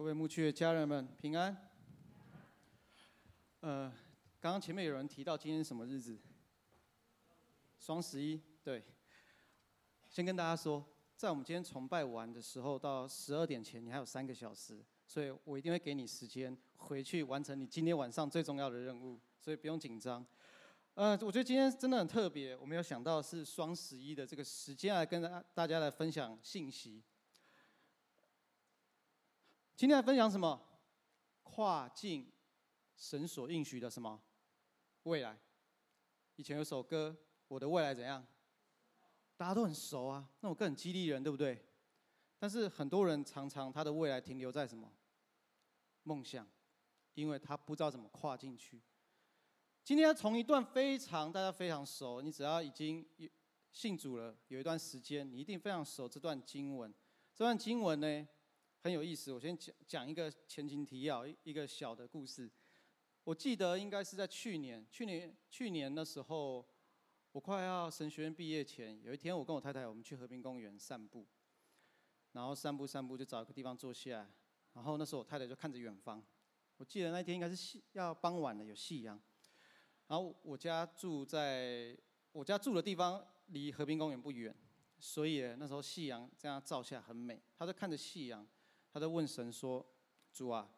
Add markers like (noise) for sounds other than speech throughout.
各位牧区的家人们平安。呃，刚刚前面有人提到今天什么日子？双十一，对。先跟大家说，在我们今天崇拜完的时候，到十二点前你还有三个小时，所以我一定会给你时间回去完成你今天晚上最重要的任务，所以不用紧张。呃，我觉得今天真的很特别，我没有想到是双十一的这个时间来跟大大家来分享信息。今天来分享什么？跨境神所应许的什么未来？以前有首歌，我的未来怎样？大家都很熟啊，那首歌很激励人，对不对？但是很多人常常他的未来停留在什么？梦想，因为他不知道怎么跨进去。今天要从一段非常大家非常熟，你只要已经信主了有一段时间，你一定非常熟这段经文。这段经文呢？很有意思，我先讲讲一个前情提要，一一个小的故事。我记得应该是在去年，去年去年的时候，我快要神学院毕业前，有一天我跟我太太，我们去和平公园散步，然后散步散步就找一个地方坐下，然后那时候我太太就看着远方。我记得那天应该是夕要傍晚了，有夕阳。然后我家住在我家住的地方离和平公园不远，所以那时候夕阳这样照下很美。他就看着夕阳。他在问神说：“主啊，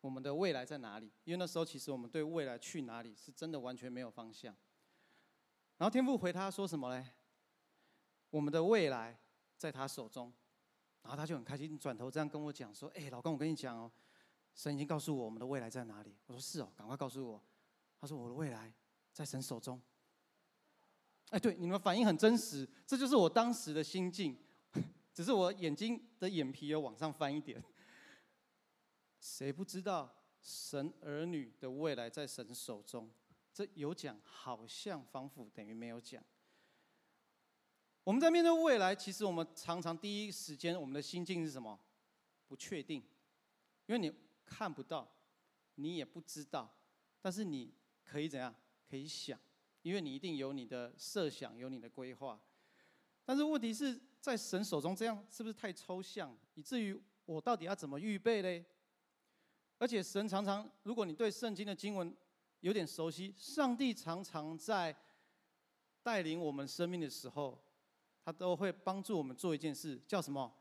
我们的未来在哪里？因为那时候其实我们对未来去哪里是真的完全没有方向。”然后天父回他说什么嘞？我们的未来在他手中。然后他就很开心，转头这样跟我讲说：“哎，老公，我跟你讲哦，神已经告诉我我们的未来在哪里。”我说：“是哦，赶快告诉我。”他说：“我的未来在神手中。”哎，对，你们反应很真实，这就是我当时的心境。只是我眼睛的眼皮有往上翻一点。(laughs) 谁不知道神儿女的未来在神手中？这有讲，好像仿佛等于没有讲。我们在面对未来，其实我们常常第一时间我们的心境是什么？不确定，因为你看不到，你也不知道，但是你可以怎样？可以想，因为你一定有你的设想，有你的规划。但是问题是。在神手中，这样是不是太抽象，以至于我到底要怎么预备嘞？而且神常常，如果你对圣经的经文有点熟悉，上帝常常在带领我们生命的时候，他都会帮助我们做一件事，叫什么？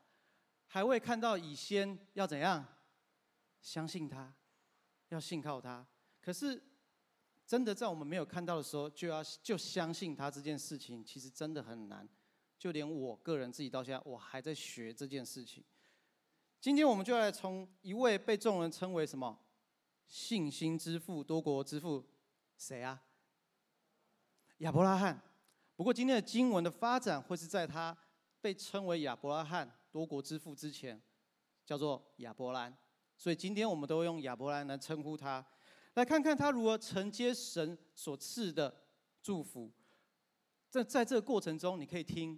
还未看到以先，要怎样？相信他，要信靠他。可是真的在我们没有看到的时候，就要就相信他这件事情，其实真的很难。就连我个人自己到现在，我还在学这件事情。今天我们就来从一位被众人称为什么信心之父、多国之父，谁啊？亚伯拉罕。不过今天的经文的发展会是在他被称为亚伯拉罕多国之父之前，叫做亚伯兰。所以今天我们都用亚伯兰来称呼他，来看看他如何承接神所赐的祝福。在在这个过程中，你可以听。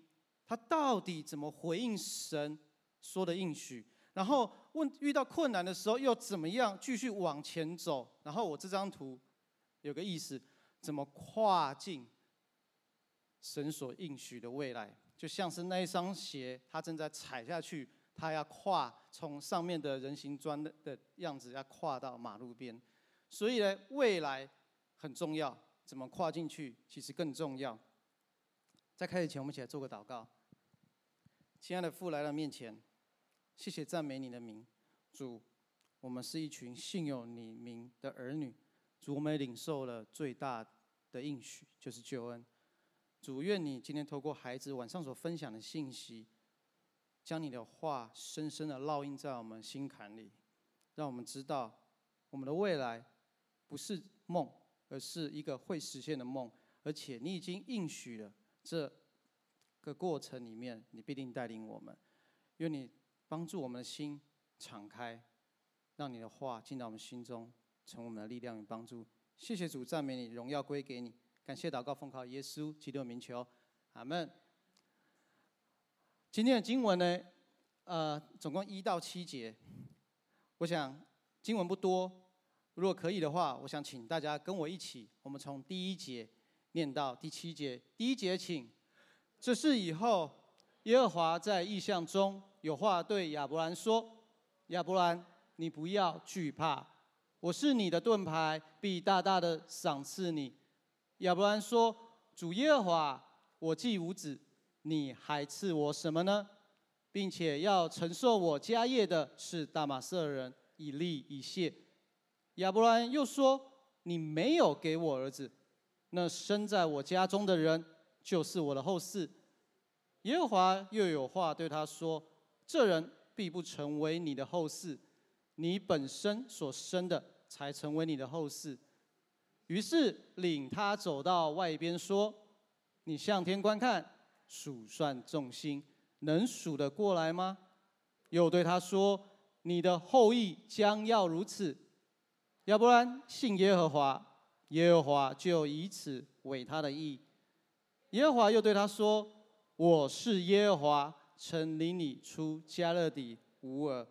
他到底怎么回应神说的应许？然后问遇到困难的时候又怎么样继续往前走？然后我这张图有个意思：怎么跨进神所应许的未来？就像是那一双鞋，他正在踩下去，他要跨从上面的人行砖的的样子，要跨到马路边。所以呢，未来很重要，怎么跨进去其实更重要。在开始前，我们一起来做个祷告。亲爱的父，来到面前，谢谢赞美你的名，主，我们是一群信有你名的儿女，主，我们领受了最大的应许，就是救恩。主，愿你今天透过孩子晚上所分享的信息，将你的话深深的烙印在我们心坎里，让我们知道我们的未来不是梦，而是一个会实现的梦，而且你已经应许了这。个过程里面，你必定带领我们，愿你帮助我们的心敞开，让你的话进到我们心中，成为我们的力量与帮助。谢谢主，赞美你，荣耀归给你。感谢祷告，奉靠耶稣基督的名求，阿门。今天的经文呢，呃，总共一到七节。我想经文不多，如果可以的话，我想请大家跟我一起，我们从第一节念到第七节。第一节，请。这事以后，耶和华在异象中有话对亚伯兰说：“亚伯兰，你不要惧怕，我是你的盾牌，必大大的赏赐你。亚伯兰说：主耶和华，我既无子，你还赐我什么呢？并且要承受我家业的是大马色人以利以谢。亚伯兰又说：“你没有给我儿子，那生在我家中的人就是我的后嗣。”耶和华又有话对他说：“这人必不成为你的后嗣，你本身所生的才成为你的后嗣。”于是领他走到外边说：“你向天观看，数算众星。”能数得过来吗？又对他说：“你的后裔将要如此。”要不然信耶和华，耶和华就以此为他的义。耶和华又对他说：“我是耶和华，曾领你出迦勒底乌尔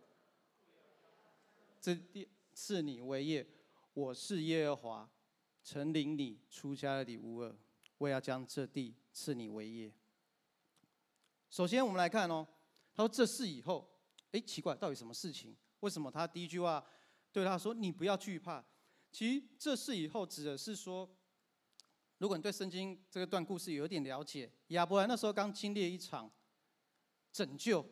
这地，赐你为业。我是耶和华，曾领你出迦勒底乌尔，我要将这地赐你为业。”首先，我们来看哦，他说这事以后，哎，奇怪，到底什么事情？为什么他第一句话对他说：“你不要惧怕。”其实这事以后指的是说，如果你对圣经这个段故事有一点了解，亚伯兰那时候刚经历一场拯救，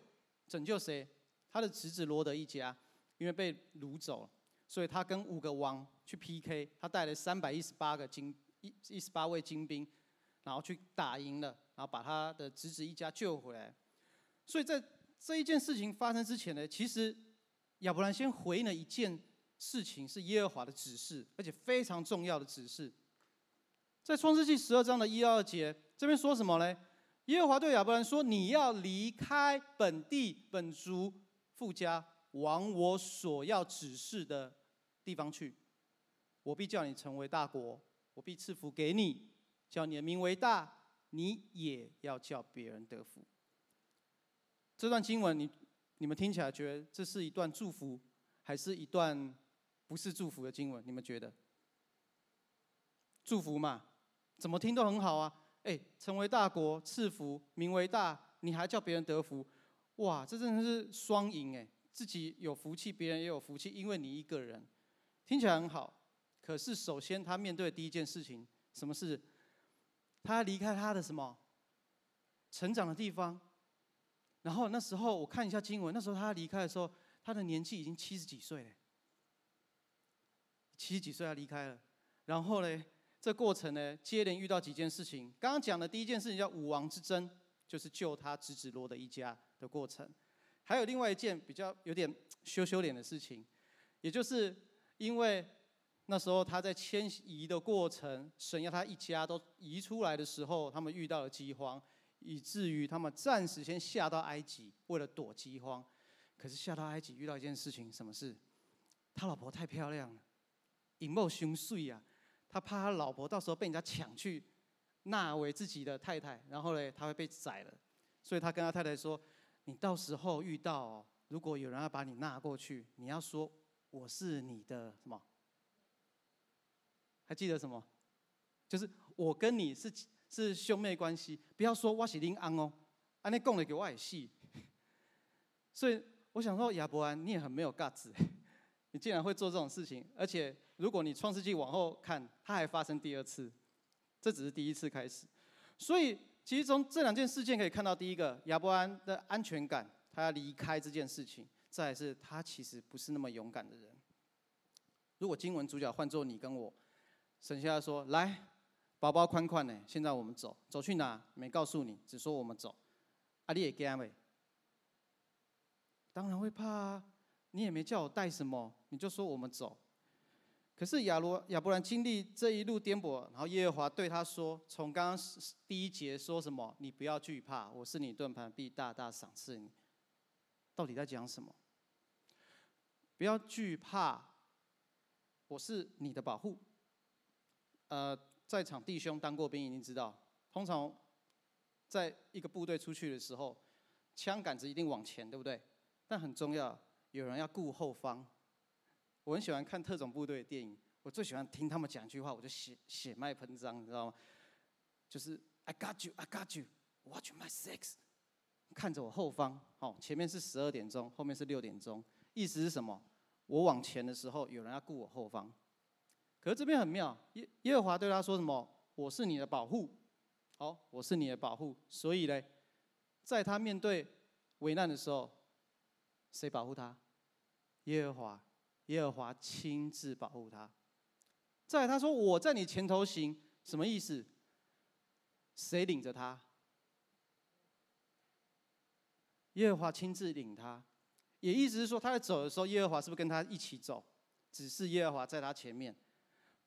拯救谁？他的侄子罗德一家，因为被掳走了，所以他跟五个王去 PK，他带了三百一十八个精一一十八位精兵，然后去打赢了。然后把他的侄子一家救回来，所以在这一件事情发生之前呢，其实亚伯兰先回应了一件事情，是耶和华的指示，而且非常重要的指示。在创世纪十二章的一二节，这边说什么呢？耶和华对亚伯兰说：“你要离开本地本族父家，往我所要指示的地方去。我必叫你成为大国，我必赐福给你，叫你的名为大。”你也要叫别人得福。这段经文，你你们听起来觉得这是一段祝福，还是一段不是祝福的经文？你们觉得？祝福嘛，怎么听都很好啊。哎，成为大国，赐福，名为大，你还叫别人得福，哇，这真的是双赢哎！自己有福气，别人也有福气，因为你一个人，听起来很好。可是首先他面对的第一件事情，什么事？他离开他的什么成长的地方，然后那时候我看一下经文，那时候他离开的时候，他的年纪已经七十几岁了，七十几岁他离开了，然后呢，这过程呢，接连遇到几件事情。刚刚讲的第一件事情叫武王之争，就是救他侄子罗的一家的过程，还有另外一件比较有点羞羞脸的事情，也就是因为。那时候他在迁移的过程，神要他一家都移出来的时候，他们遇到了饥荒，以至于他们暂时先下到埃及，为了躲饥荒。可是下到埃及遇到一件事情，什么事？他老婆太漂亮了，引爆凶碎啊！他怕他老婆到时候被人家抢去纳为自己的太太，然后呢，他会被宰了。所以他跟他太太说：“你到时候遇到，如果有人要把你纳过去，你要说我是你的什么？”还记得什么？就是我跟你是是兄妹关系，不要说我是恁翁哦，安尼讲的给我也戏。(laughs) 所以我想说，亚伯安你也很没有 guts，你竟然会做这种事情。而且如果你创世纪往后看，它还发生第二次，这只是第一次开始。所以其实从这两件事件可以看到，第一个亚伯安的安全感，他要离开这件事情；再是他其实不是那么勇敢的人。如果经文主角换做你跟我。神现在说：“来，包包宽宽呢，现在我们走，走去哪？没告诉你，只说我们走。啊，你也惊没？当然会怕啊！你也没叫我带什么，你就说我们走。可是亚罗亚伯兰经历这一路颠簸，然后耶和华对他说：从刚刚第一节说什么？你不要惧怕，我是你盾牌，必大大赏赐你。到底在讲什么？不要惧怕，我是你的保护。”呃，在场弟兄当过兵，一定知道，通常在一个部队出去的时候，枪杆子一定往前，对不对？但很重要，有人要顾后方。我很喜欢看特种部队的电影，我最喜欢听他们讲一句话，我就血血脉喷张，你知道吗？就是 I got you, I got you, watch my six。看着我后方，好，前面是十二点钟，后面是六点钟，意思是什么？我往前的时候，有人要顾我后方。可是这边很妙，耶耶和华对他说什么？我是你的保护，好，我是你的保护。所以呢，在他面对危难的时候，谁保护他？耶和华，耶和华亲自保护他。再他说我在你前头行，什么意思？谁领着他？耶和华亲自领他，也意思是说他在走的时候，耶和华是不是跟他一起走？只是耶和华在他前面，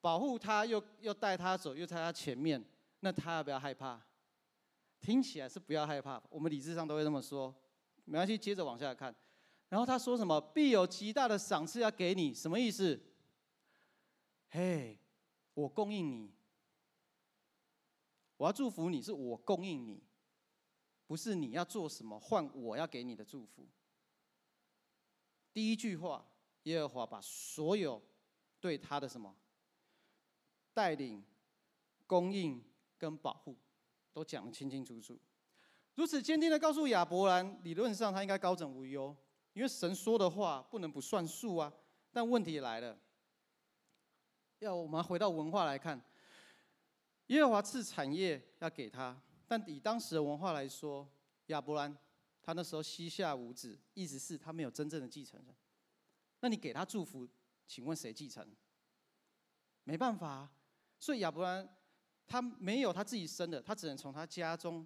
保护他，又又带他走，又在他前面，那他要不要害怕？听起来是不要害怕，我们理智上都会这么说。没关系，接着往下看。然后他说什么？必有极大的赏赐要给你，什么意思？嘿，我供应你，我要祝福你，是我供应你。不是你要做什么换我要给你的祝福。第一句话，耶和华把所有对他的什么带领、供应跟保护都讲得清清楚楚，如此坚定的告诉亚伯兰，理论上他应该高枕无忧，因为神说的话不能不算数啊。但问题来了，要我们回到文化来看，耶和华赐产业要给他。但以当时的文化来说，亚伯兰他那时候膝下无子，意思是他没有真正的继承人。那你给他祝福，请问谁继承？没办法，所以亚伯兰他没有他自己生的，他只能从他家中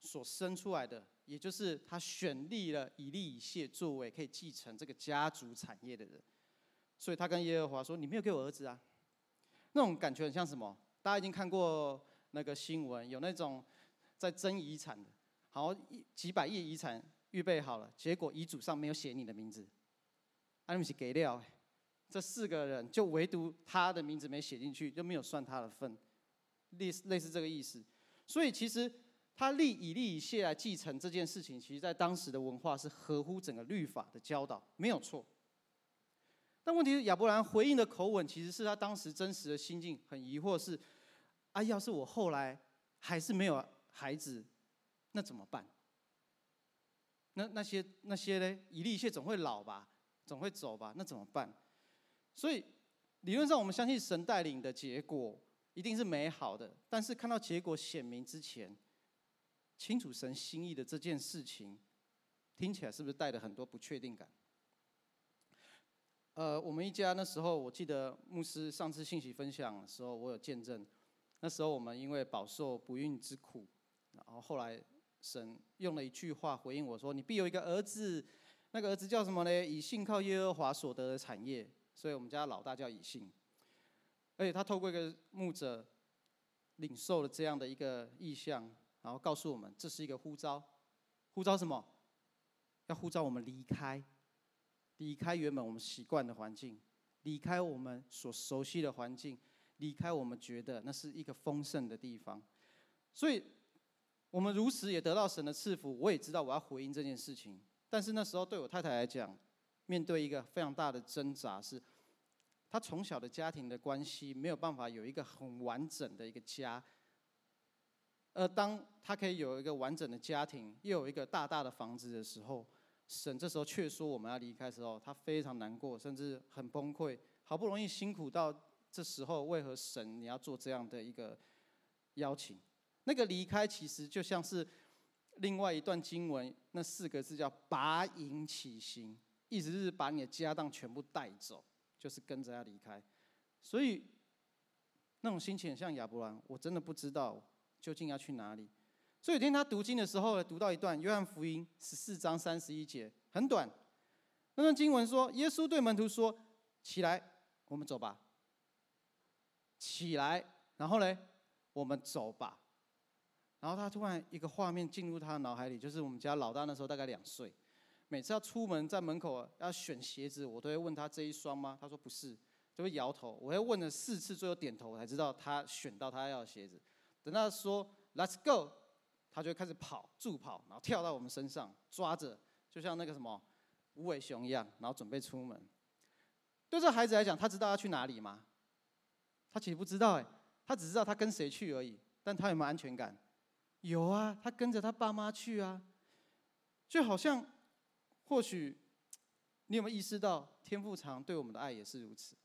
所生出来的，也就是他选立了以利以谢作为可以继承这个家族产业的人。所以他跟耶和华说：“你没有给我儿子啊。”那种感觉很像什么？大家已经看过那个新闻，有那种。在争遗产的，好几百亿遗产预备好了，结果遗嘱上没有写你的名字，阿姆是给料，这四个人就唯独他的名字没写进去，就没有算他的份，类似类似这个意思。所以其实他立以利以谢来继承这件事情，其实在当时的文化是合乎整个律法的教导，没有错。但问题是亚伯兰回应的口吻，其实是他当时真实的心境很疑惑是，啊，要是我后来还是没有。孩子，那怎么办？那那些那些呢？以利以谢总会老吧，总会走吧，那怎么办？所以理论上，我们相信神带领的结果一定是美好的。但是看到结果显明之前，清楚神心意的这件事情，听起来是不是带着很多不确定感？呃，我们一家那时候，我记得牧师上次信息分享的时候，我有见证。那时候我们因为饱受不孕之苦。然后后来，神用了一句话回应我说：“你必有一个儿子，那个儿子叫什么呢？以信靠耶和华所得的产业。”所以，我们家老大叫以信。而且他透过一个牧者领受了这样的一个意向，然后告诉我们，这是一个呼召。呼召什么？要呼召我们离开，离开原本我们习惯的环境，离开我们所熟悉的环境，离开我们觉得那是一个丰盛的地方。所以。我们如此也得到神的赐福，我也知道我要回应这件事情。但是那时候对我太太来讲，面对一个非常大的挣扎是，她从小的家庭的关系没有办法有一个很完整的一个家。而当他可以有一个完整的家庭，又有一个大大的房子的时候，神这时候却说我们要离开的时候，他非常难过，甚至很崩溃。好不容易辛苦到这时候，为何神你要做这样的一个邀请？那个离开其实就像是另外一段经文，那四个字叫“拔营起行”，意思是把你的家当全部带走，就是跟着他离开。所以那种心情很像亚伯兰，我真的不知道究竟要去哪里。所以有天他读经的时候，读到一段约翰福音十四章三十一节，很短。那段经文说：“耶稣对门徒说，起来，我们走吧。起来，然后呢，我们走吧。”然后他突然一个画面进入他的脑海里，就是我们家老大那时候大概两岁，每次要出门在门口要选鞋子，我都会问他这一双吗？他说不是，就会摇头。我会问了四次，最后点头，我才知道他选到他要的鞋子。等他说 Let's go，他就开始跑，助跑，然后跳到我们身上，抓着，就像那个什么无尾熊一样，然后准备出门。对这孩子来讲，他知道要去哪里吗？他其实不知道哎，他只知道他跟谁去而已，但他有没有安全感？有啊，他跟着他爸妈去啊，就好像或许你有没有意识到天父常对我们的爱也是如此？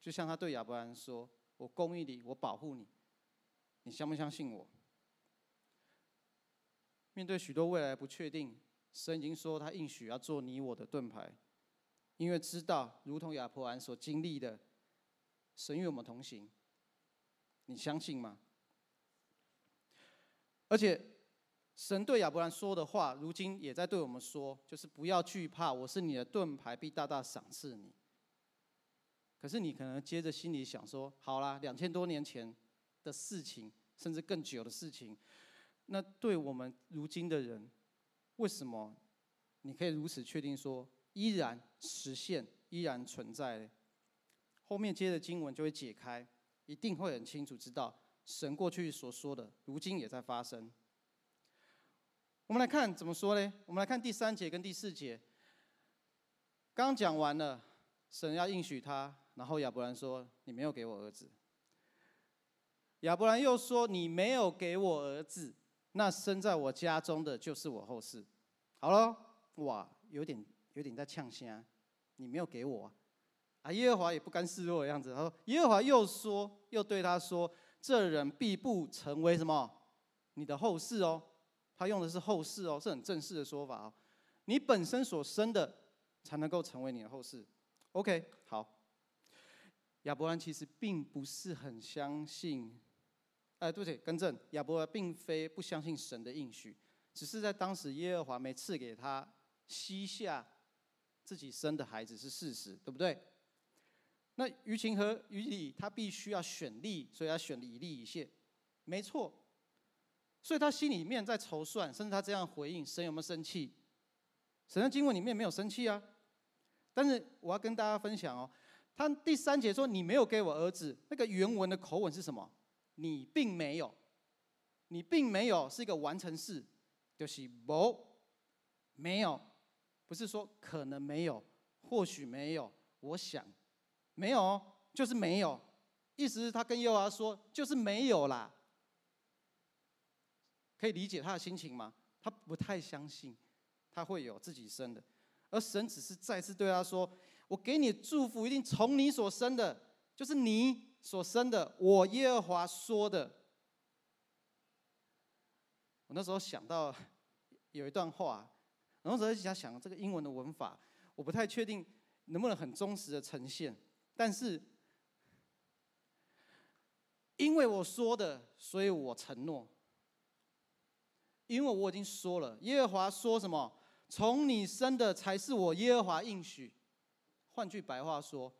就像他对亚伯兰说：“我公义你，我保护你。”你相不相信我？面对许多未来不确定，神已经说他应许要做你我的盾牌，因为知道如同亚伯兰所经历的，神与我们同行。你相信吗？而且。神对亚伯兰说的话，如今也在对我们说，就是不要惧怕，我是你的盾牌，必大大赏赐你。可是你可能接着心里想说，好啦，两千多年前的事情，甚至更久的事情，那对我们如今的人，为什么你可以如此确定说，依然实现，依然存在呢？后面接着经文就会解开，一定会很清楚知道，神过去所说的，如今也在发生。我们来看怎么说呢？我们来看第三节跟第四节。刚讲完了，神要应许他，然后亚伯兰说：“你没有给我儿子。”亚伯兰又说：“你没有给我儿子，那生在我家中的就是我后世。”好了，哇，有点有点在呛声，你没有给我啊？啊，耶和华也不甘示弱的样子。他说：“耶和华又说，又对他说：这人必不成为什么？你的后世哦。”他用的是后世哦，是很正式的说法哦。你本身所生的，才能够成为你的后世。OK，好。亚伯兰其实并不是很相信，哎，对不起，更正，亚伯并非不相信神的应许，只是在当时耶和华没赐给他膝下自己生的孩子是事实，对不对？那于情和于理，他必须要选利，所以要选以利以谢，没错。所以他心里面在筹算，甚至他这样回应神有没有生气？神的经文里面没有生气啊。但是我要跟大家分享哦，他第三节说，你没有给我儿子，那个原文的口吻是什么？你并没有，你并没有是一个完成式，就是不没有，不是说可能没有，或许没有，我想没有，就是没有。意思是他跟耶和华说，就是没有啦。可以理解他的心情吗？他不太相信他会有自己生的，而神只是再次对他说：“我给你祝福，一定从你所生的，就是你所生的。”我耶和华说的。我那时候想到有一段话，然后我在想想这个英文的文法，我不太确定能不能很忠实的呈现，但是因为我说的，所以我承诺。因为我已经说了，耶和华说什么？从你生的才是我耶和华应许。换句白话说，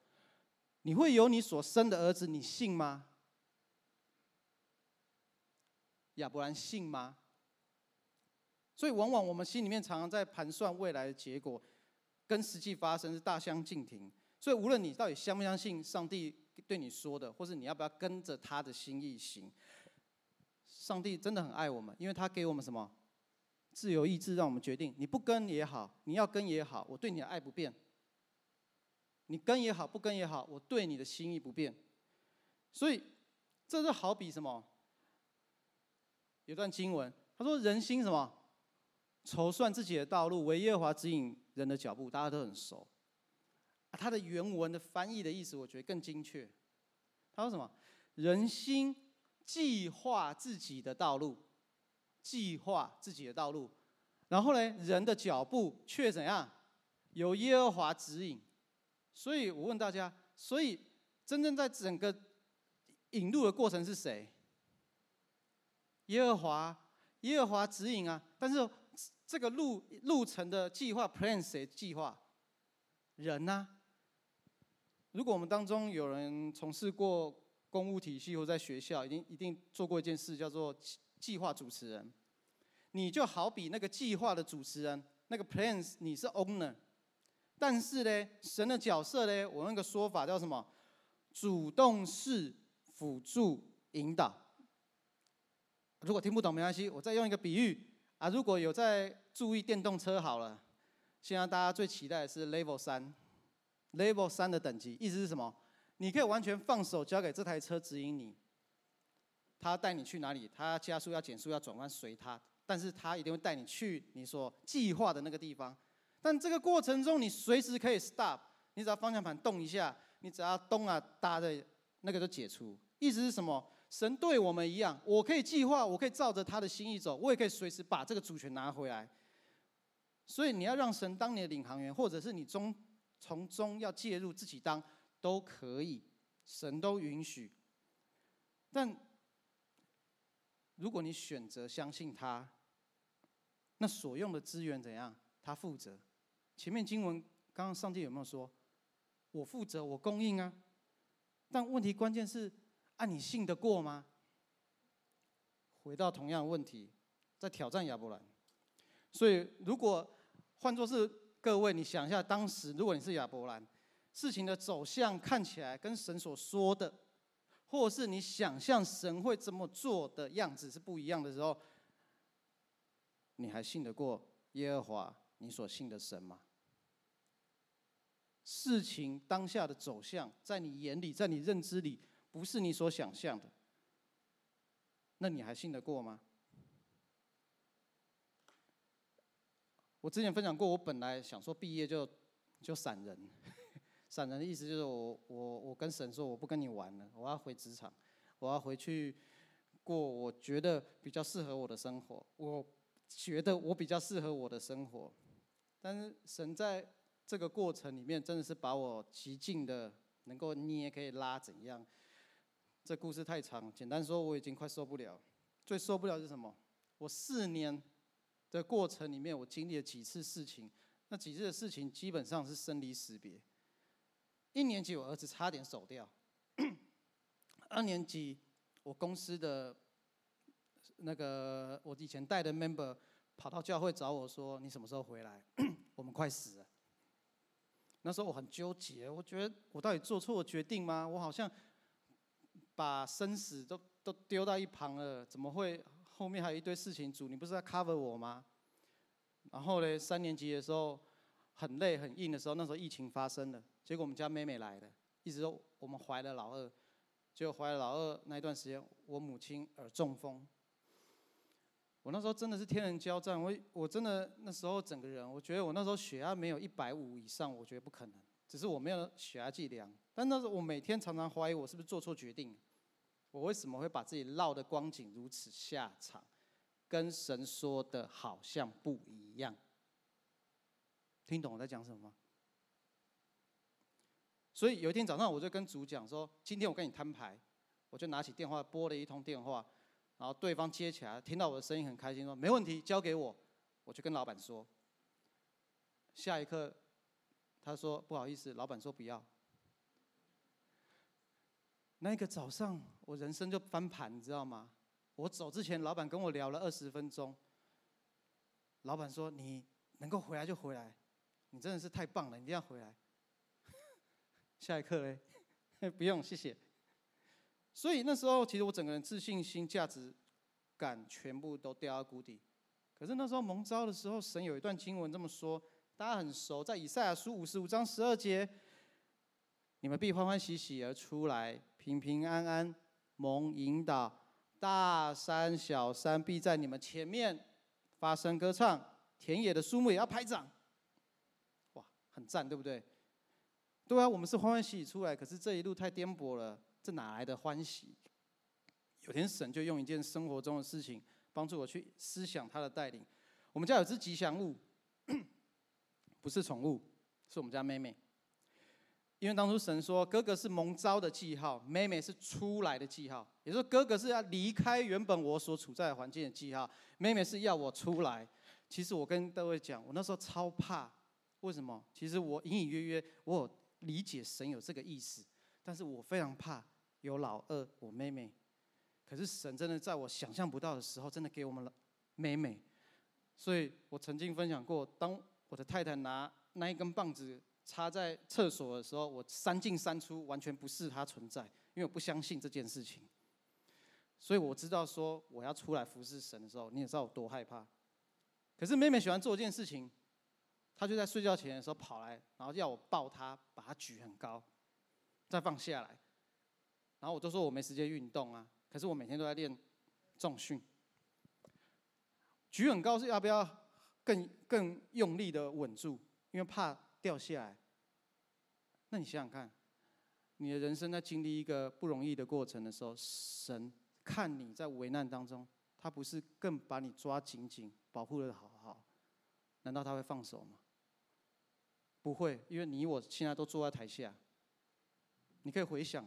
你会有你所生的儿子，你信吗？亚伯兰信吗？所以，往往我们心里面常常在盘算未来的结果，跟实际发生是大相径庭。所以，无论你到底相不相信上帝对你说的，或是你要不要跟着他的心意行。上帝真的很爱我们，因为他给我们什么自由意志，让我们决定。你不跟也好，你要跟也好，我对你的爱不变。你跟也好，不跟也好，我对你的心意不变。所以，这就好比什么？有段经文，他说：“人心什么？筹算自己的道路，为耶和华指引人的脚步。”大家都很熟。他的原文的翻译的意思，我觉得更精确。他说什么？人心。计划自己的道路，计划自己的道路，然后呢，人的脚步却怎样？由耶和华指引。所以我问大家，所以真正在整个引路的过程是谁？耶和华，耶和华指引啊。但是这个路路程的计划，plan 谁计划？人啊。如果我们当中有人从事过。公务体系或在学校，一定一定做过一件事，叫做计划主持人。你就好比那个计划的主持人，那个 plans 你是 owner，但是呢，神的角色呢，我那个说法叫什么？主动式辅助引导。如果听不懂没关系，我再用一个比喻啊，如果有在注意电动车好了，现在大家最期待的是 level 三，level 三的等级，意思是什么？你可以完全放手交给这台车指引你，他带你去哪里？他加速要减速要转弯随他，但是他一定会带你去你所计划的那个地方。但这个过程中，你随时可以 stop，你只要方向盘动一下，你只要东啊搭的，那个就解除。意思是什么？神对我们一样，我可以计划，我可以照着他的心意走，我也可以随时把这个主权拿回来。所以你要让神当你的领航员，或者是你中从中要介入自己当，都可以，神都允许。但如果你选择相信他，那所用的资源怎样？他负责。前面经文刚刚上帝有没有说，我负责，我供应啊？但问题关键是，啊，你信得过吗？回到同样问题，在挑战亚伯兰。所以，如果换作是各位，你想一下，当时如果你是亚伯兰，事情的走向看起来跟神所说的，或是你想象神会这么做的样子是不一样的时候，你还信得过耶和华你所信的神吗？事情当下的走向，在你眼里，在你认知里，不是你所想象的，那你还信得过吗？我之前分享过，我本来想说毕业就就闪人，闪人的意思就是我我我跟神说我不跟你玩了，我要回职场，我要回去过我觉得比较适合我的生活，我觉得我比较适合我的生活，但是神在这个过程里面真的是把我极尽的能够捏可以拉怎样？这故事太长，简单说我已经快受不了，最受不了是什么？我四年。的过程里面，我经历了几次事情，那几次的事情基本上是生离死别。一年级我儿子差点走掉，二年级我公司的那个我以前带的 member 跑到教会找我说：“你什么时候回来？(clears throat) 我们快死了。”那时候我很纠结，我觉得我到底做错了决定吗？我好像把生死都都丢到一旁了，怎么会？后面还有一堆事情，主，你不是在 cover 我吗？然后呢，三年级的时候很累很硬的时候，那时候疫情发生了，结果我们家妹妹来了，一直说我们怀了老二，结果怀了老二那一段时间，我母亲耳中风，我那时候真的是天人交战，我我真的那时候整个人，我觉得我那时候血压没有一百五以上，我觉得不可能，只是我没有血压计量，但那时候我每天常常怀疑我是不是做错决定。我为什么会把自己落的光景如此下场，跟神说的好像不一样？听懂我在讲什么吗？所以有一天早上，我就跟主讲说：“今天我跟你摊牌。”我就拿起电话拨了一通电话，然后对方接起来，听到我的声音很开心，说：“没问题，交给我。”我就跟老板说。下一刻，他说：“不好意思，老板说不要。”那个早上，我人生就翻盘，你知道吗？我走之前，老板跟我聊了二十分钟。老板说：“你能够回来就回来，你真的是太棒了，你一定要回来。(laughs) ”下一刻嘞，(laughs) 不用，谢谢。所以那时候，其实我整个人自信心、价值感全部都掉到谷底。可是那时候蒙召的时候，神有一段经文这么说，大家很熟，在以赛亚书五十五章十二节。你们必欢欢喜喜而出来，平平安安蒙引导，大山小山必在你们前面发声歌唱，田野的树木也要拍掌。哇，很赞，对不对？对啊，我们是欢欢喜喜出来，可是这一路太颠簸了，这哪来的欢喜？有天神就用一件生活中的事情帮助我去思想他的带领。我们家有只吉祥物，(clears throat) 不是宠物，是我们家妹妹。因为当初神说，哥哥是蒙召的记号，妹妹是出来的记号。也就是说，哥哥是要离开原本我所处在的环境的记号，妹妹是要我出来。其实我跟各位讲，我那时候超怕，为什么？其实我隐隐约约我理解神有这个意思，但是我非常怕有老二我妹妹。可是神真的在我想象不到的时候，真的给我们了妹妹。所以我曾经分享过，当我的太太拿那一根棒子。插在厕所的时候，我三进三出，完全不视它存在，因为我不相信这件事情。所以我知道说我要出来服侍神的时候，你也知道我多害怕。可是妹妹喜欢做一件事情，她就在睡觉前的时候跑来，然后要我抱她，把她举很高，再放下来。然后我就说我没时间运动啊，可是我每天都在练重训。举很高是要不要更更用力的稳住？因为怕掉下来。那你想想看，你的人生在经历一个不容易的过程的时候，神看你在危难当中，他不是更把你抓紧紧，保护的好好？难道他会放手吗？不会，因为你我现在都坐在台下。你可以回想，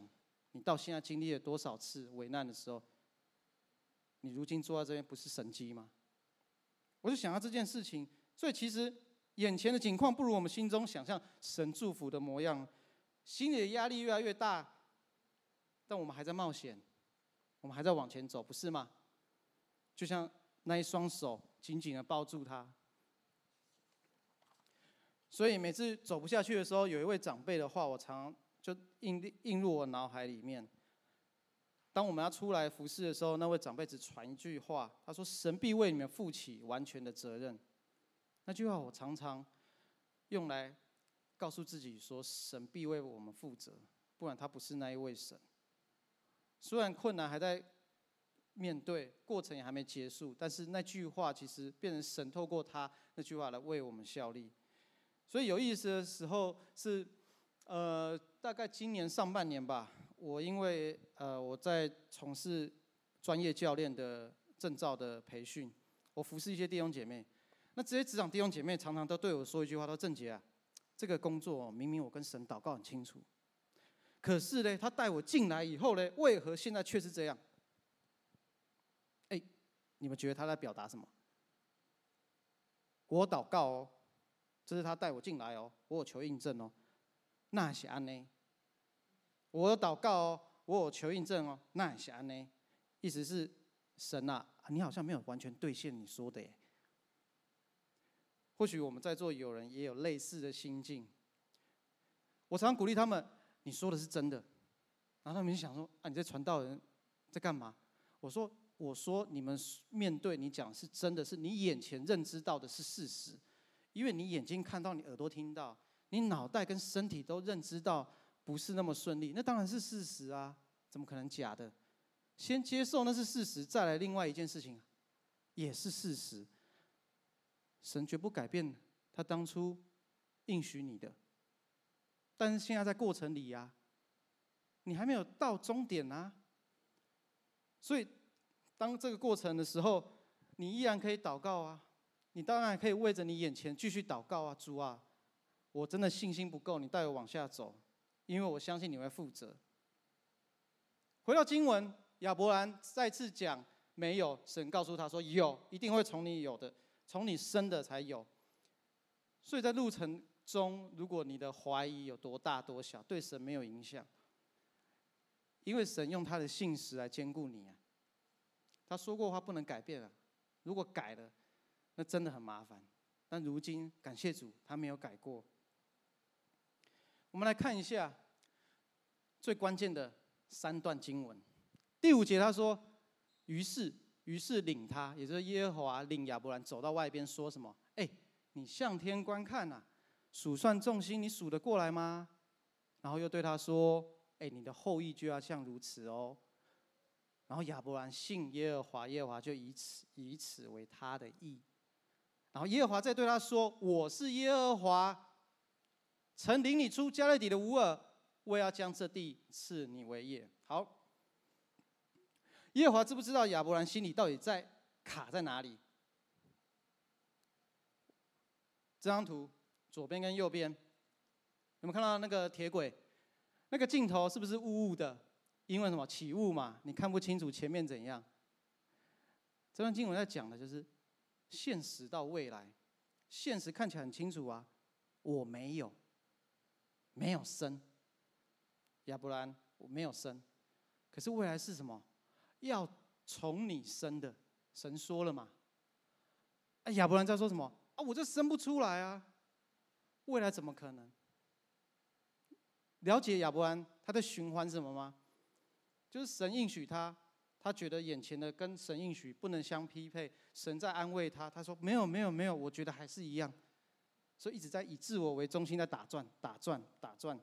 你到现在经历了多少次危难的时候，你如今坐在这边，不是神迹吗？我就想到这件事情，所以其实眼前的景况不如我们心中想象神祝福的模样，心里的压力越来越大，但我们还在冒险，我们还在往前走，不是吗？就像那一双手紧紧的抱住他。所以每次走不下去的时候，有一位长辈的话，我常就印印入我脑海里面。当我们要出来服侍的时候，那位长辈只传一句话，他说：“神必为你们负起完全的责任。”那句话我常常用来告诉自己说：“神必为我们负责，不然他不是那一位神。”虽然困难还在面对，过程也还没结束，但是那句话其实变成神透过他那句话来为我们效力。所以有意思的时候是，呃，大概今年上半年吧，我因为呃我在从事专业教练的证照的培训，我服侍一些弟兄姐妹，那这些职场弟兄姐妹常常都对我说一句话，说郑杰啊，这个工作明明我跟神祷告很清楚，可是呢，他带我进来以后呢，为何现在却是这样？哎，你们觉得他在表达什么？我祷告哦。这是他带我进来哦，我有求印证哦，那是安呢？我有祷告哦，我有求印证哦，那是安呢？意思是神啊，你好像没有完全兑现你说的耶。或许我们在座有人也有类似的心境。我常常鼓励他们，你说的是真的，然后他们就想说啊，你这传道人在干嘛？我说，我说你们面对你讲是真的，是你眼前认知到的是事实。因为你眼睛看到，你耳朵听到，你脑袋跟身体都认知到不是那么顺利，那当然是事实啊，怎么可能假的？先接受那是事实，再来另外一件事情，也是事实。神绝不改变他当初应许你的，但是现在在过程里呀，你还没有到终点啊，所以当这个过程的时候，你依然可以祷告啊。你当然可以为着你眼前继续祷告啊，主啊，我真的信心不够，你带我往下走，因为我相信你会负责。回到经文，亚伯兰再次讲没有，神告诉他说有，一定会从你有的，从你生的才有。所以在路程中，如果你的怀疑有多大多小，对神没有影响，因为神用他的信实来坚固你啊。他说过话不能改变啊，如果改了。那真的很麻烦，但如今感谢主，他没有改过。我们来看一下最关键的三段经文。第五节他说：“于是，于是领他，也就是耶和华领亚伯兰走到外边，说什么？哎，你向天观看呐，数算众星，你数得过来吗？然后又对他说：哎，你的后裔就要像如此哦。然后亚伯兰信耶和华，耶和华就以此以此为他的义。”然后耶和华再对他说：“我是耶和华，曾领你出迦勒底的乌尔，我要将这地赐你为业。”好，耶和华知不知道亚伯兰心里到底在卡在哪里？这张图左边跟右边，有没有看到那个铁轨？那个镜头是不是雾雾的？因为什么？起雾嘛，你看不清楚前面怎样。这段经文在讲的就是。现实到未来，现实看起来很清楚啊，我没有，没有生，亚伯兰我没有生，可是未来是什么？要从你生的，神说了嘛？哎，亚伯兰在说什么？啊，我这生不出来啊，未来怎么可能？了解亚伯兰他在循环什么吗？就是神应许他。他觉得眼前的跟神应许不能相匹配，神在安慰他。他说：“没有，没有，没有，我觉得还是一样。”所以一直在以自我为中心在打转、打转、打转。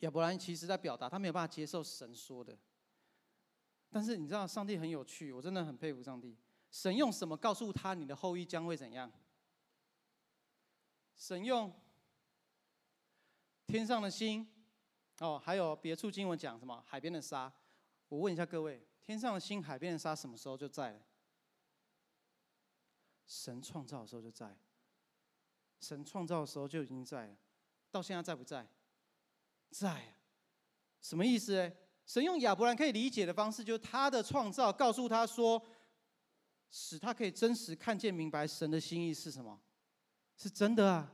亚伯兰其实在表达他没有办法接受神说的。但是你知道，上帝很有趣，我真的很佩服上帝。神用什么告诉他你的后裔将会怎样？神用天上的星，哦，还有别处经文讲什么海边的沙。我问一下各位，天上的星、海边的沙什么时候就在了？神创造的时候就在。神创造的时候就已经在了，到现在在不在？在啊。什么意思呢？神用亚伯兰可以理解的方式，就是他的创造告诉他说，使他可以真实看见明白神的心意是什么。是真的啊！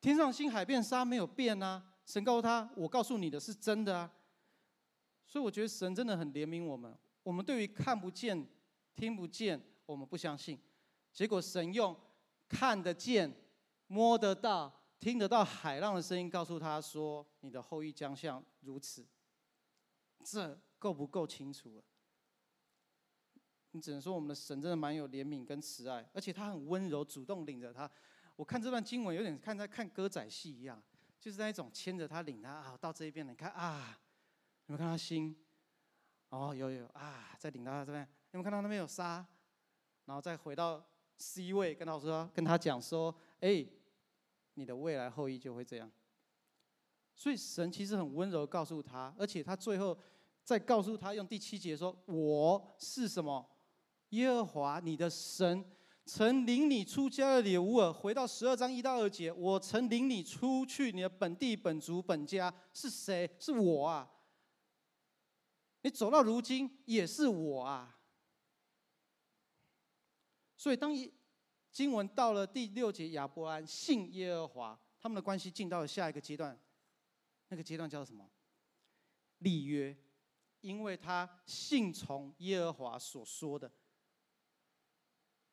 天上星海变沙没有变啊！神告诉他：“我告诉你的是真的啊！”所以我觉得神真的很怜悯我们。我们对于看不见、听不见，我们不相信。结果神用看得见、摸得到、听得到海浪的声音，告诉他说：“你的后裔将像如此。”这够不够清楚？你只能说我们的神真的蛮有怜悯跟慈爱，而且他很温柔，主动领着他。我看这段经文有点看在看歌仔戏一样，就是那一种牵着他领他啊到这一边，你看啊，有没有看到星？哦，有有啊，再领到他这边，有没有看到那边有沙？然后再回到 C 位，跟他说，跟他讲说，哎，你的未来后裔就会这样。所以神其实很温柔告诉他，而且他最后再告诉他，用第七节说：“我是什么？”耶和华你的神曾领你出迦勒底的乌尔，回到十二章一到二节，我曾领你出去你的本地本族本家，是谁？是我啊！你走到如今也是我啊！所以当一经文到了第六节，亚伯兰信耶和华，他们的关系进到了下一个阶段，那个阶段叫什么？立约，因为他信从耶和华所说的。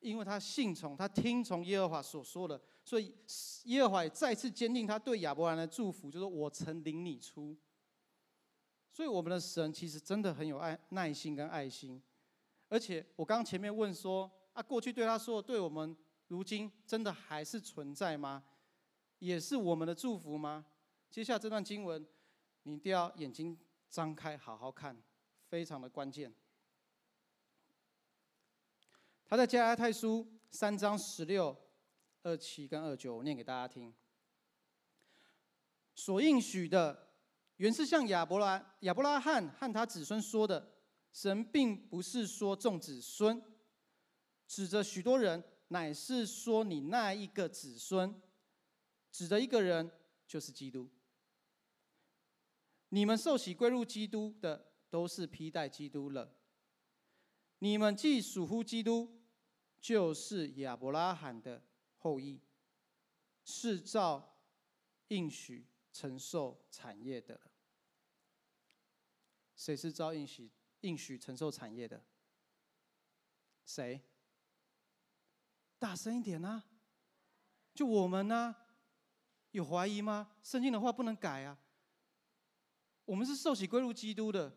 因为他信从，他听从耶和华所说的，所以耶和华也再次坚定他对亚伯兰的祝福，就是我曾领你出。所以我们的神其实真的很有爱、耐心跟爱心。而且我刚前面问说，啊，过去对他说的，对我们如今真的还是存在吗？也是我们的祝福吗？接下来这段经文，你一定要眼睛张开，好好看，非常的关键。他在加拉太书三章十六、二七跟二九，我念给大家听。所应许的，原是向亚伯拉亚伯拉罕和他子孙说的。神并不是说众子孙，指着许多人，乃是说你那一个子孙，指着一个人，就是基督。你们受洗归入基督的，都是披戴基督了。你们既属乎基督。就是亚伯拉罕的后裔，是照应许承受产业的。谁是照应许应许承受产业的？谁？大声一点啊！就我们呢？有怀疑吗？圣经的话不能改啊！我们是受洗归入基督的，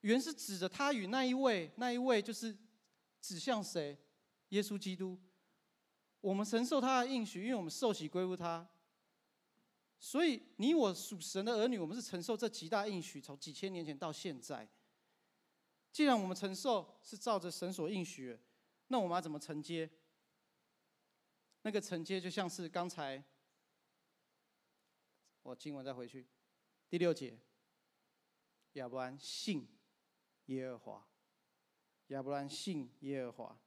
原是指着他与那一位，那一位就是指向谁？耶稣基督，我们承受他的应许，因为我们受洗归入他，所以你我属神的儿女，我们是承受这极大应许，从几千年前到现在。既然我们承受是照着神所应许，那我们要怎么承接？那个承接就像是刚才，我经文再回去，第六节，亚伯兰信耶和华，亚伯兰信耶和华。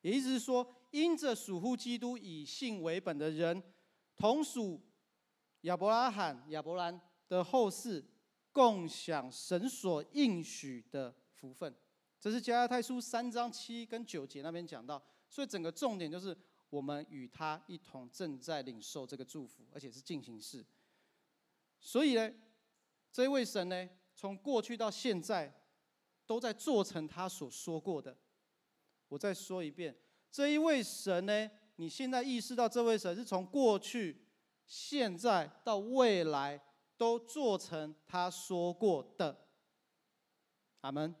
也意思是说，因着属乎基督、以信为本的人，同属亚伯拉罕、亚伯兰的后世，共享神所应许的福分。这是加拉太书三章七跟九节那边讲到，所以整个重点就是我们与他一同正在领受这个祝福，而且是进行式。所以呢，这一位神呢，从过去到现在，都在做成他所说过的。我再说一遍，这一位神呢？你现在意识到这位神是从过去、现在到未来都做成他说过的。阿门。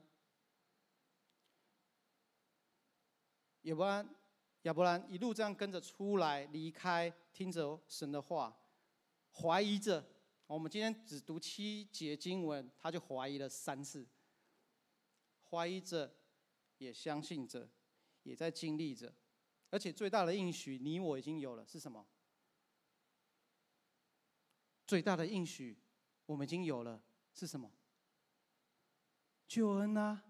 亚伯兰，亚伯兰一路这样跟着出来，离开，听着神的话，怀疑着。我们今天只读七节经文，他就怀疑了三次，怀疑着，也相信着。也在经历着，而且最大的应许，你我已经有了，是什么？最大的应许，我们已经有了，是什么？救恩啊！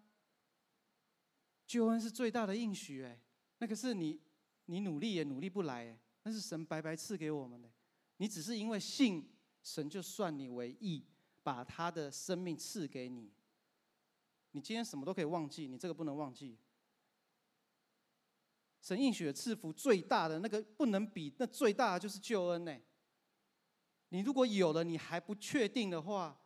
救恩是最大的应许，哎，那个是你，你努力也努力不来，那是神白白赐给我们的。你只是因为信神，就算你为义，把他的生命赐给你。你今天什么都可以忘记，你这个不能忘记。神应许的赐福最大的那个不能比，那最大的就是救恩呢。你如果有了，你还不确定的话，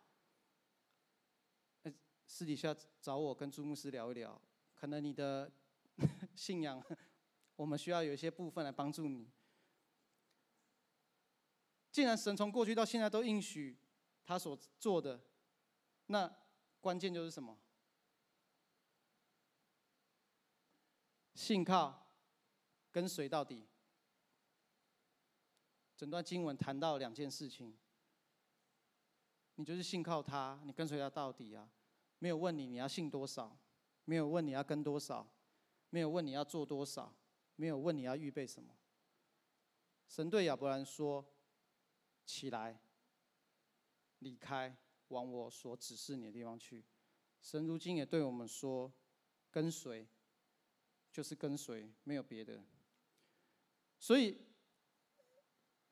私底下找我跟朱牧师聊一聊，可能你的 (laughs) 信仰，我们需要有一些部分来帮助你。既然神从过去到现在都应许他所做的，那关键就是什么？信靠，跟随到底。整段经文谈到两件事情，你就是信靠他，你跟随他到底啊！没有问你你要信多少，没有问你要跟多少，没有问你要做多少，没有问你要预备什么。神对亚伯兰说：“起来，离开，往我所指示你的地方去。”神如今也对我们说：“跟随，就是跟随，没有别的。”所以。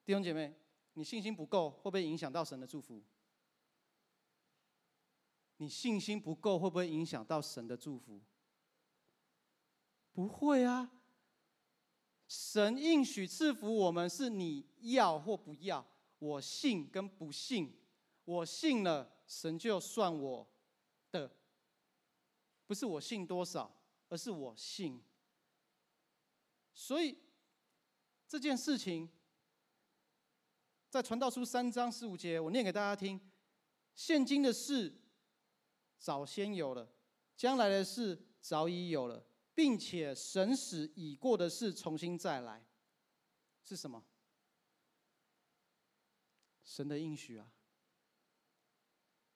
弟兄姐妹，你信心不够，会不会影响到神的祝福？你信心不够，会不会影响到神的祝福？不会啊！神应许赐福我们，是你要或不要。我信跟不信，我信了，神就算我的。不是我信多少，而是我信。所以这件事情。在传道书三章十五节，我念给大家听：现今的事早先有了，将来的事早已有了，并且神使已过的事重新再来，是什么？神的应许啊！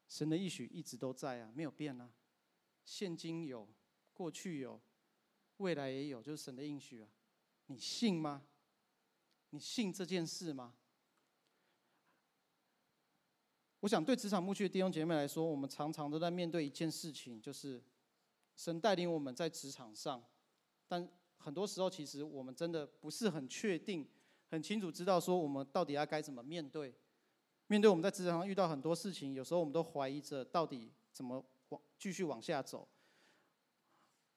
神的应许一直都在啊，没有变啊。现今有，过去有，未来也有，就是神的应许啊。你信吗？你信这件事吗？我想对职场牧区的弟兄姐妹来说，我们常常都在面对一件事情，就是神带领我们在职场上，但很多时候其实我们真的不是很确定、很清楚知道说我们到底要该怎么面对。面对我们在职场上遇到很多事情，有时候我们都怀疑着到底怎么往继续往下走。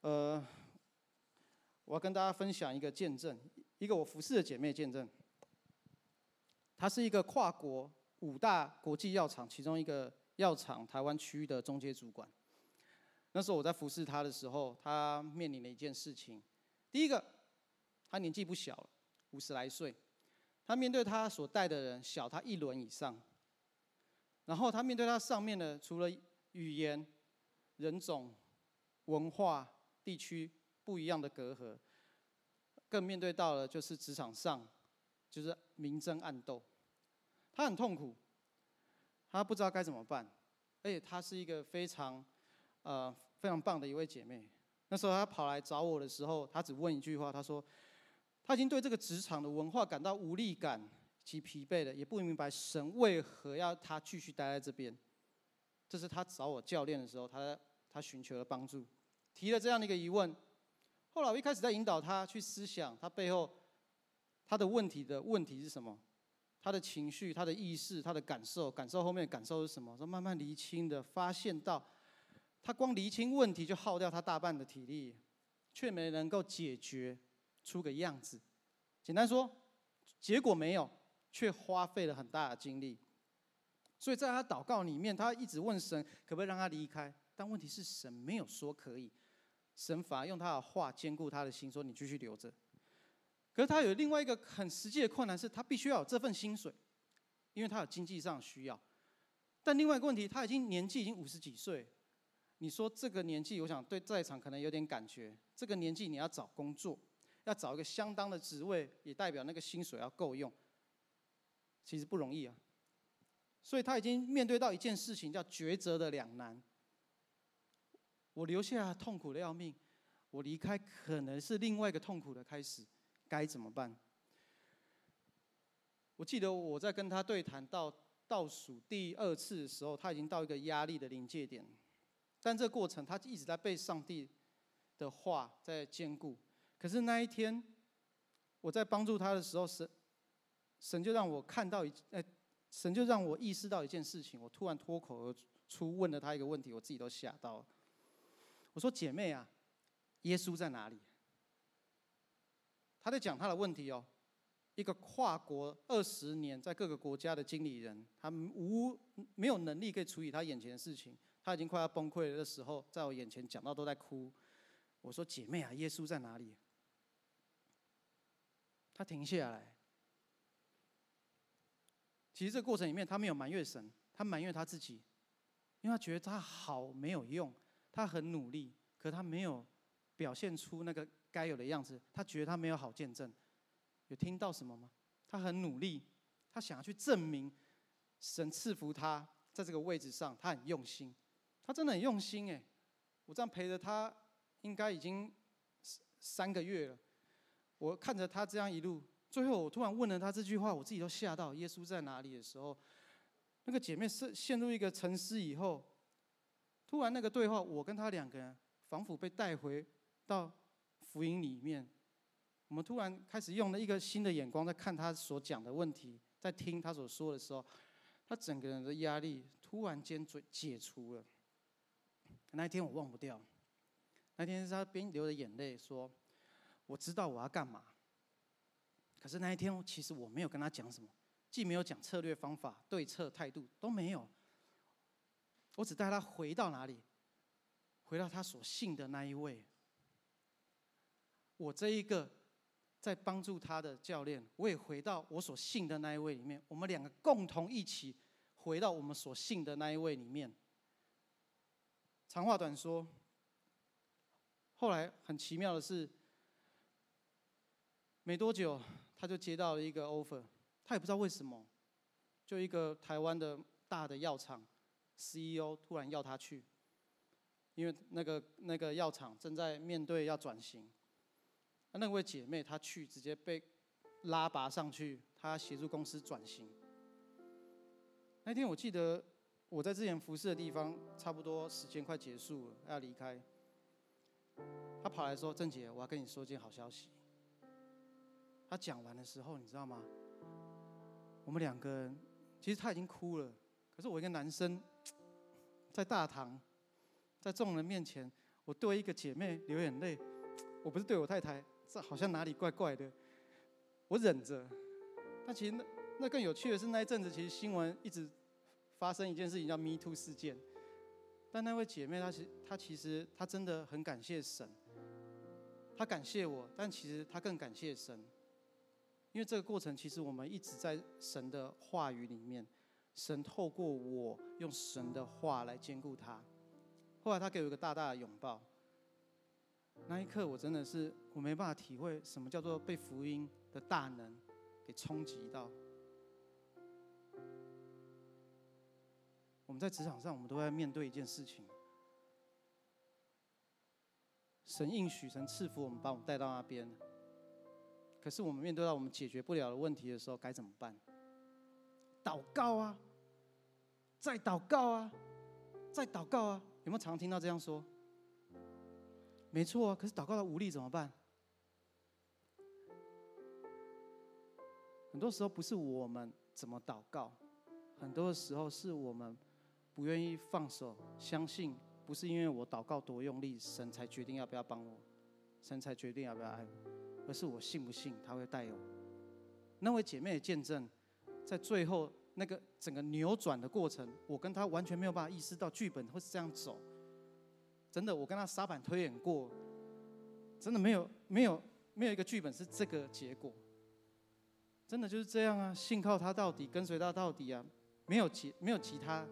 呃，我要跟大家分享一个见证，一个我服侍的姐妹见证，她是一个跨国。五大国际药厂其中一个药厂台湾区域的中阶主管，那时候我在服侍他的时候，他面临了一件事情。第一个，他年纪不小了，五十来岁，他面对他所带的人小他一轮以上，然后他面对他上面的，除了语言、人种、文化、地区不一样的隔阂，更面对到了就是职场上就是明争暗斗。他很痛苦，他不知道该怎么办，而且他是一个非常，呃，非常棒的一位姐妹。那时候她跑来找我的时候，她只问一句话，她说：“她已经对这个职场的文化感到无力感及疲惫了，也不明白神为何要她继续待在这边。”这是她找我教练的时候，她她寻求了帮助，提了这样的一个疑问。后来我一开始在引导她去思想，她背后她的问题的问题是什么？他的情绪、他的意识、他的感受，感受后面的感受是什么？说慢慢厘清的，发现到他光厘清问题就耗掉他大半的体力，却没能够解决出个样子。简单说，结果没有，却花费了很大的精力。所以在他祷告里面，他一直问神可不可以让他离开，但问题是神没有说可以，神反而用他的话坚固他的心，说你继续留着。可是他有另外一个很实际的困难，是他必须要有这份薪水，因为他有经济上需要。但另外一个问题，他已经年纪已经五十几岁，你说这个年纪，我想对在场可能有点感觉。这个年纪你要找工作，要找一个相当的职位，也代表那个薪水要够用，其实不容易啊。所以他已经面对到一件事情，叫抉择的两难。我留下痛苦的要命，我离开可能是另外一个痛苦的开始。该怎么办？我记得我在跟他对谈到倒数第二次的时候，他已经到一个压力的临界点，但这个过程他一直在被上帝的话在坚固。可是那一天，我在帮助他的时候，神神就让我看到一，哎，神就让我意识到一件事情。我突然脱口而出问了他一个问题，我自己都吓到了。我说：“姐妹啊，耶稣在哪里？”他在讲他的问题哦。一个跨国二十年在各个国家的经理人，他无没有能力可以处理他眼前的事情，他已经快要崩溃了的时候，在我眼前讲到都在哭。我说：“姐妹啊，耶稣在哪里？”他停下来。其实这个过程里面，他没有埋怨神，他埋怨他自己，因为他觉得他好没有用，他很努力，可他没有表现出那个该有的样子，他觉得他没有好见证。有听到什么吗？他很努力，他想要去证明神赐福他在这个位置上，他很用心，他真的很用心哎！我这样陪着他，应该已经三个月了。我看着他这样一路，最后我突然问了他这句话，我自己都吓到。耶稣在哪里的时候，那个姐妹是陷入一个沉思以后，突然那个对话，我跟他两个人仿佛被带回到福音里面。我们突然开始用了一个新的眼光在看他所讲的问题，在听他所说的时候，他整个人的压力突然间解解除了。那一天我忘不掉，那天是他边流着眼泪说：“我知道我要干嘛。”可是那一天其实我没有跟他讲什么，既没有讲策略方法、对策态度都没有，我只带他回到哪里？回到他所信的那一位。我这一个。在帮助他的教练，我也回到我所信的那一位里面。我们两个共同一起回到我们所信的那一位里面。长话短说，后来很奇妙的是，没多久他就接到了一个 offer，他也不知道为什么，就一个台湾的大的药厂 CEO 突然要他去，因为那个那个药厂正在面对要转型。那位姐妹她去直接被拉拔上去，她协助公司转型。那天我记得我在之前服侍的地方，差不多时间快结束了，要离开。他跑来说：“郑姐，我要跟你说件好消息。”他讲完的时候，你知道吗？我们两个人其实他已经哭了，可是我一个男生在大堂，在众人面前，我对一个姐妹流眼泪，我不是对我太太。这好像哪里怪怪的，我忍着。但其实那那更有趣的是，那一阵子其实新闻一直发生一件事情，叫 Me Too 事件。但那位姐妹她其她其实她真的很感谢神，她感谢我，但其实她更感谢神，因为这个过程其实我们一直在神的话语里面，神透过我用神的话来坚固她。后来她给我一个大大的拥抱。那一刻，我真的是我没办法体会什么叫做被福音的大能给冲击到。我们在职场上，我们都在面对一件事情：神应许、神赐福我们，把我们带到那边。可是我们面对到我们解决不了的问题的时候，该怎么办？祷告啊，再祷告啊，再祷告啊！有没有常听到这样说？没错啊，可是祷告到无力怎么办？很多时候不是我们怎么祷告，很多的时候是我们不愿意放手，相信不是因为我祷告多用力，神才决定要不要帮我，神才决定要不要爱我，而是我信不信他会带我。那位姐妹的见证，在最后那个整个扭转的过程，我跟她完全没有办法意识到剧本会是这样走。真的，我跟她沙盘推演过，真的没有没有没有一个剧本是这个结果，真的就是这样啊！信靠他到底，跟随他到底啊！没有其没有其他。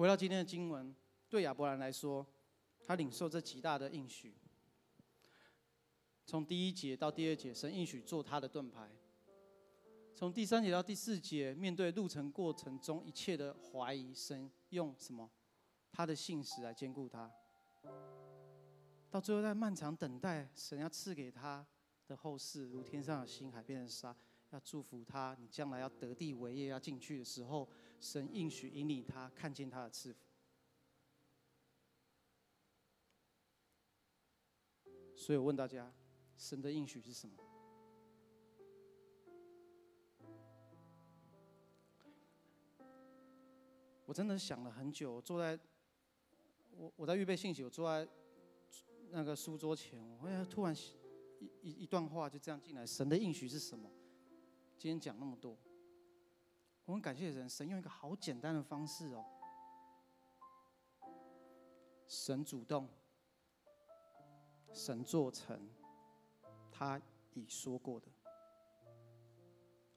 回到今天的经文，对亚伯兰来说，他领受这极大的应许，从第一节到第二节，神应许做他的盾牌；从第三节到第四节，面对路程过程中一切的怀疑，神。用什么？他的信实来坚固他。到最后在漫长等待，神要赐给他的后世，如天上的星，海边的沙，要祝福他，你将来要得地为业，要进去的时候，神应许引领他看见他的赐福。所以我问大家，神的应许是什么？我真的想了很久，我坐在我我在预备信息，我坐在那个书桌前，我哎突然一一一段话就这样进来，神的应许是什么？今天讲那么多，我们感谢神，神用一个好简单的方式哦，神主动，神做成他已说过的，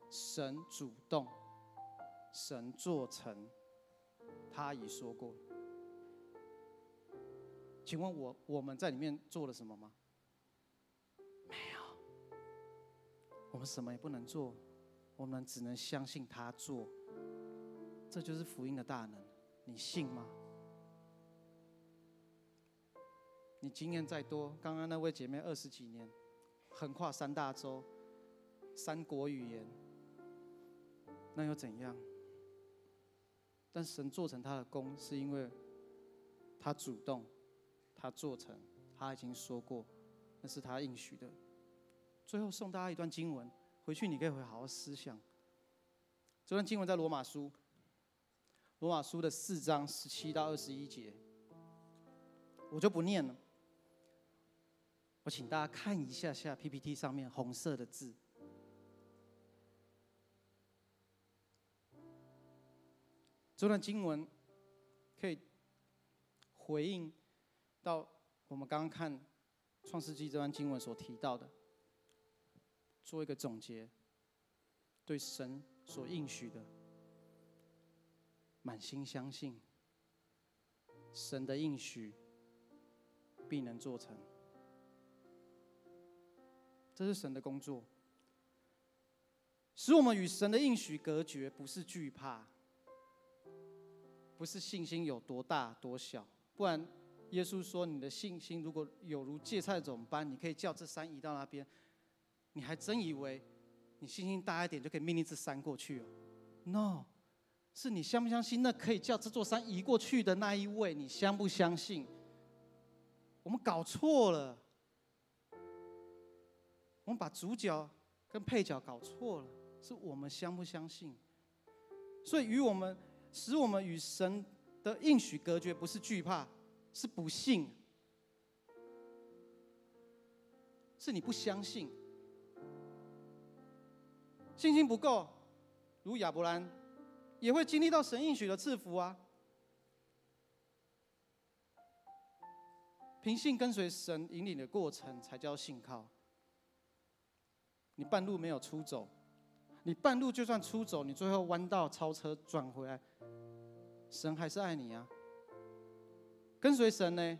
神主动，神做成。他已说过，请问我我们在里面做了什么吗？没有，我们什么也不能做，我们只能相信他做。这就是福音的大能，你信吗？你经验再多，刚刚那位姐妹二十几年，横跨三大洲，三国语言，那又怎样？但神做成他的功，是因为他主动，他做成，他已经说过，那是他应许的。最后送大家一段经文，回去你可以回好好思想。这段经文在罗马书，罗马书的四章十七到二十一节，我就不念了。我请大家看一下下 PPT 上面红色的字。这段经文可以回应到我们刚刚看创世纪这段经文所提到的，做一个总结，对神所应许的满心相信，神的应许必能做成，这是神的工作，使我们与神的应许隔绝，不是惧怕。不是信心有多大多小，不然耶稣说，你的信心如果有如芥菜种般，你可以叫这山移到那边，你还真以为你信心大一点就可以命令这山过去哦？No，是你相不相信那可以叫这座山移过去的那一位？你相不相信？我们搞错了，我们把主角跟配角搞错了，是我们相不相信？所以与我们。使我们与神的应许隔绝，不是惧怕，是不信，是你不相信，信心不够，如亚伯兰，也会经历到神应许的赐福啊。凭信跟随神引领的过程，才叫信靠。你半路没有出走。你半路就算出走，你最后弯道超车转回来，神还是爱你啊。跟随神呢，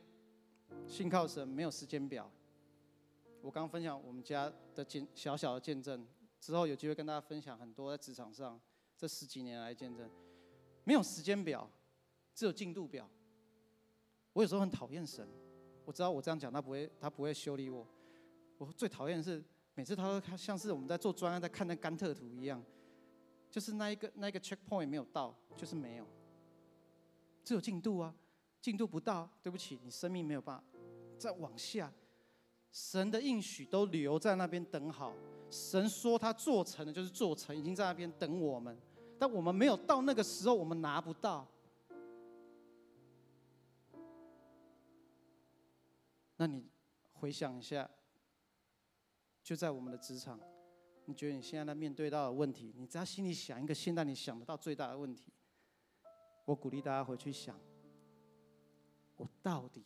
信靠神没有时间表。我刚分享我们家的见小小的见证，之后有机会跟大家分享很多在职场上这十几年来见证，没有时间表，只有进度表。我有时候很讨厌神，我知道我这样讲他不会他不会修理我，我最讨厌的是。每次他都看像是我们在做专案，在看那甘特图一样，就是那一个那一个 checkpoint 没有到，就是没有，只有进度啊，进度不到，对不起，你生命没有办法再往下。神的应许都留在那边等好，神说他做成的就是做成，已经在那边等我们，但我们没有到那个时候，我们拿不到。那你回想一下。就在我们的职场，你觉得你现在在面对到的问题，你只要心里想一个现在你想得到最大的问题，我鼓励大家回去想，我到底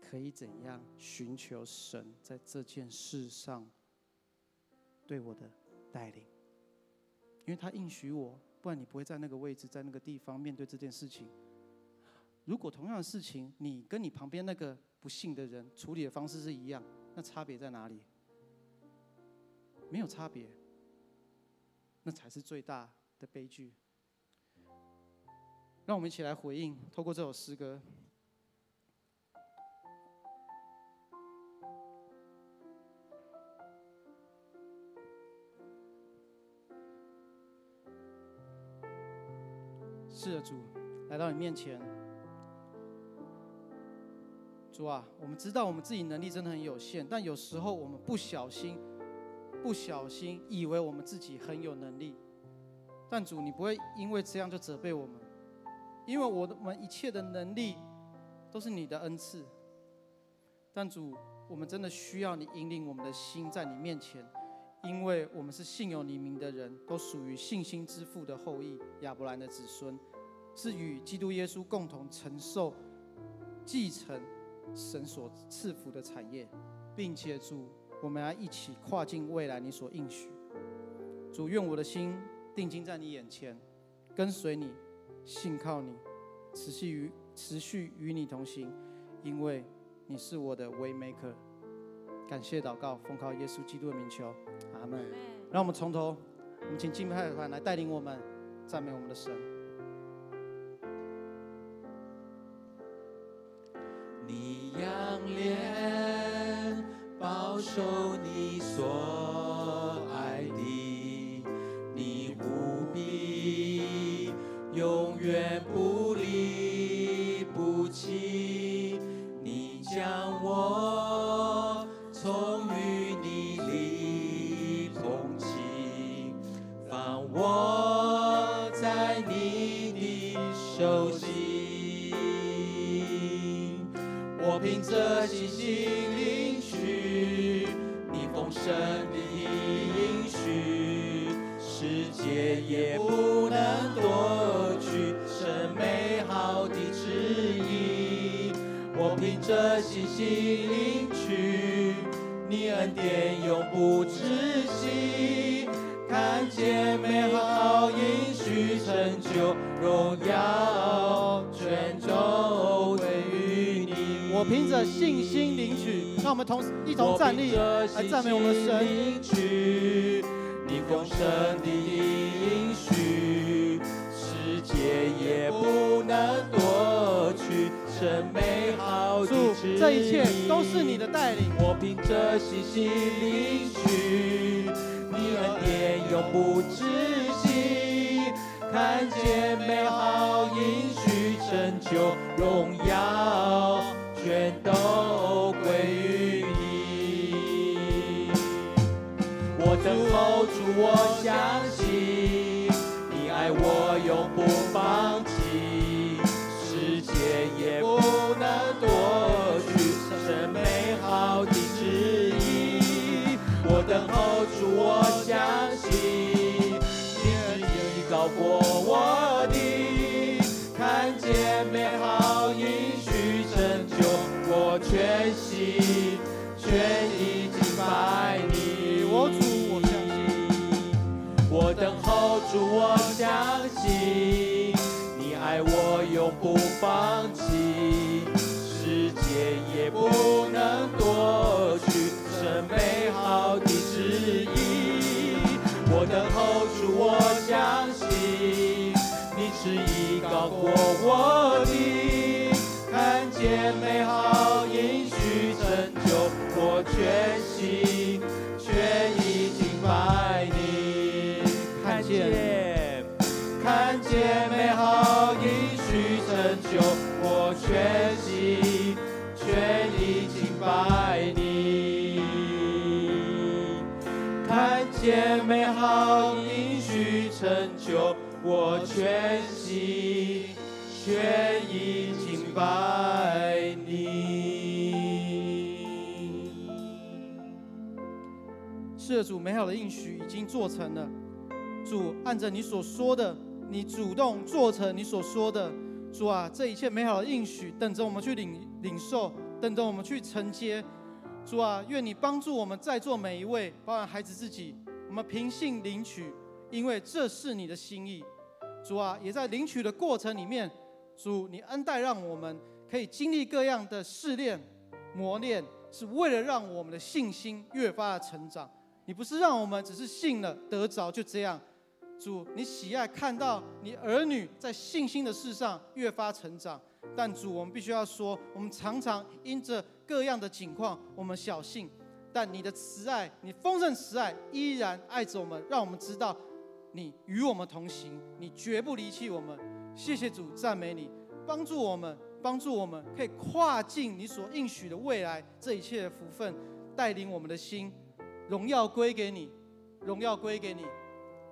可以怎样寻求神在这件事上对我的带领？因为他应许我，不然你不会在那个位置，在那个地方面对这件事情。如果同样的事情，你跟你旁边那个不信的人处理的方式是一样。那差别在哪里？没有差别，那才是最大的悲剧。让我们一起来回应，透过这首诗歌。是的，主，来到你面前。主啊，我们知道我们自己能力真的很有限，但有时候我们不小心，不小心以为我们自己很有能力。但主，你不会因为这样就责备我们，因为我们一切的能力都是你的恩赐。但主，我们真的需要你引领我们的心在你面前。因为我们是信有你名的人，都属于信心之父的后裔，亚伯兰的子孙，是与基督耶稣共同承受、继承神所赐福的产业，并且主，我们要一起跨进未来你所应许。主，愿我的心定睛在你眼前，跟随你，信靠你，持续与持续与你同行，因为你是我的 way maker。感谢祷告，奉靠耶稣基督的名求。阿门。让我们从头，我们请敬拜团来带领我们赞美我们的神。你仰脸，保守你所心领取你恩典永不止息。看见美好应许成就，荣耀全都归于你。我凭着信心领取，让我们同一同站立来赞美我们的神。你丰盛的这一切都是你的带领。我凭着信心领取。你恩典永不止息，看见美好应许成就，荣耀全都归于你。我等候主，我相过我的，看见美好应许成就，我全心全意敬拜你。我主，我相信，我等候主，我相信你爱我永不放弃，世界也不能夺去这美好的旨意。我等候主，我相信是一高过我的，看见美好应许成就，我全心美好应许成就，我全心全意敬拜你。是，主，美好的应许已经做成了。主，按着你所说的，你主动做成你所说的。主啊，这一切美好的应许，等着我们去领领受，等着我们去承接。主啊，愿你帮助我们在座每一位，包含孩子自己，我们凭信领取，因为这是你的心意。主啊，也在领取的过程里面，主你恩待让我们可以经历各样的试炼、磨练，是为了让我们的信心越发的成长。你不是让我们只是信了得着就这样。主，你喜爱看到你儿女在信心的事上越发成长。但主，我们必须要说，我们常常因着各样的情况，我们小信，但你的慈爱，你丰盛慈爱依然爱着我们，让我们知道你与我们同行，你绝不离弃我们。谢谢主，赞美你，帮助我们，帮助我们可以跨进你所应许的未来，这一切的福分，带领我们的心，荣耀归给你，荣耀归给你。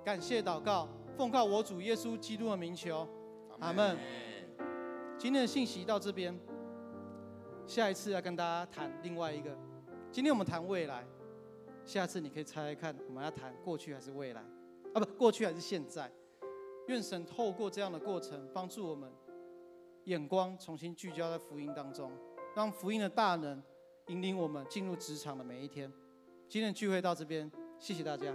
感谢祷告，奉告我主耶稣基督的名求，阿门。今天的信息到这边，下一次要跟大家谈另外一个。今天我们谈未来，下次你可以猜猜看，我们要谈过去还是未来？啊，不，过去还是现在？愿神透过这样的过程，帮助我们眼光重新聚焦在福音当中，让福音的大能引领我们进入职场的每一天。今天的聚会到这边，谢谢大家。